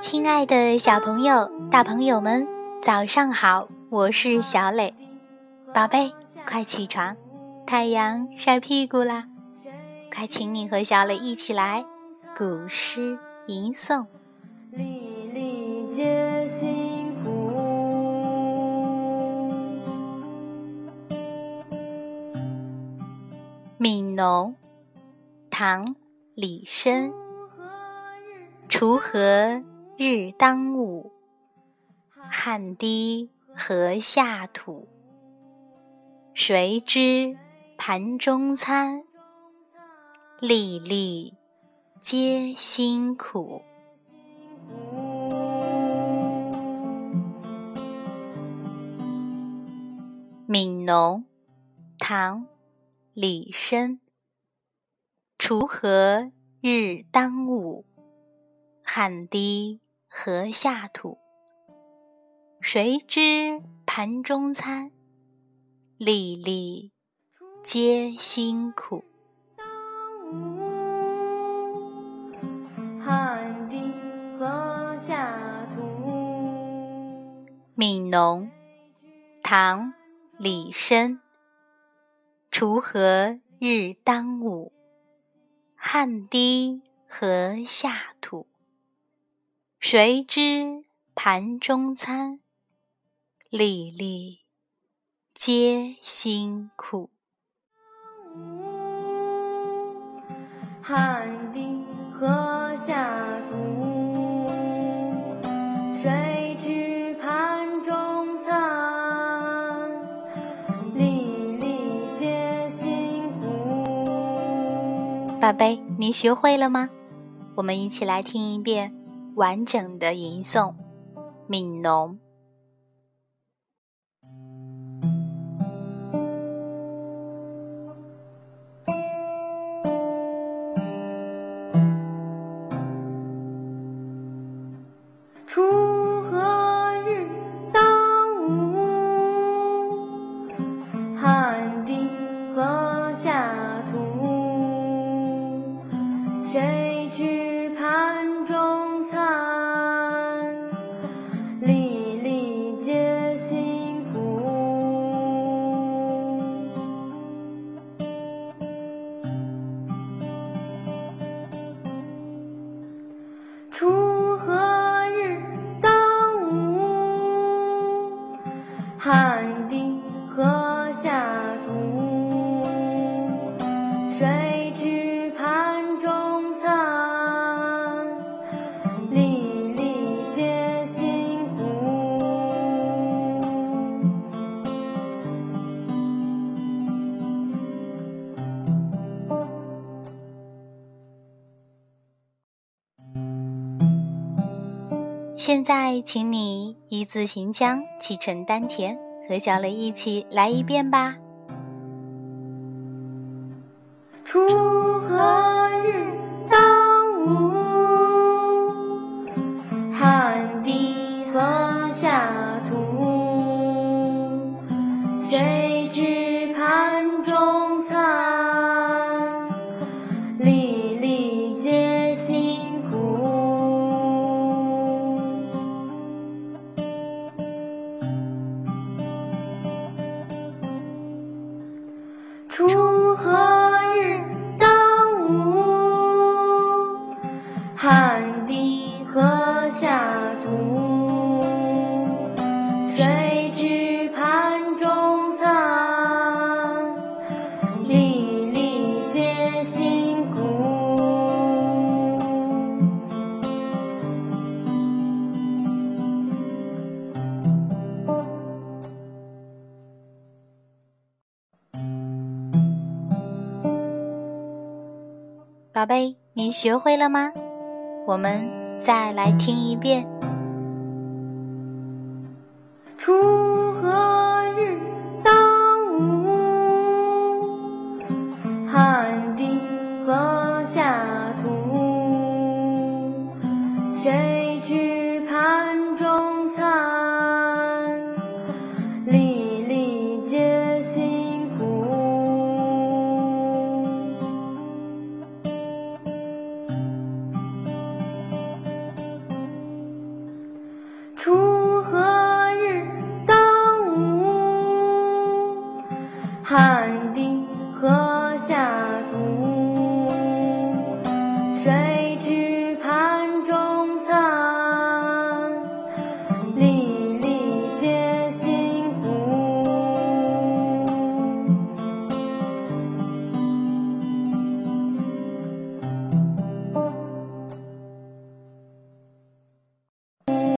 亲爱的小朋友、大朋友们，早上好！我是小磊，宝贝，快起床，太阳晒屁股啦！快，请你和小磊一起来古诗吟诵。粒粒皆辛苦，《悯农》唐·李绅，锄禾日当午，汗滴禾下土。谁知盘中餐，粒粒皆辛苦。《悯农》唐·李绅，锄禾日当午，汗滴禾下土。谁知盘中餐，粒粒皆辛苦。汗滴禾下土。《悯农》唐。李绅，锄禾日当午，汗滴禾下土。谁知盘中餐，粒粒皆辛苦。汗滴禾下土。谁知盘中餐，粒粒皆辛苦宝贝，你学会了吗？我们一起来听一遍完整的吟诵《悯农》。汗现在，请你一字行将，气沉丹田，和小雷一起来一遍吧。锄禾宝贝，你学会了吗？我们再来听一遍。出。tout.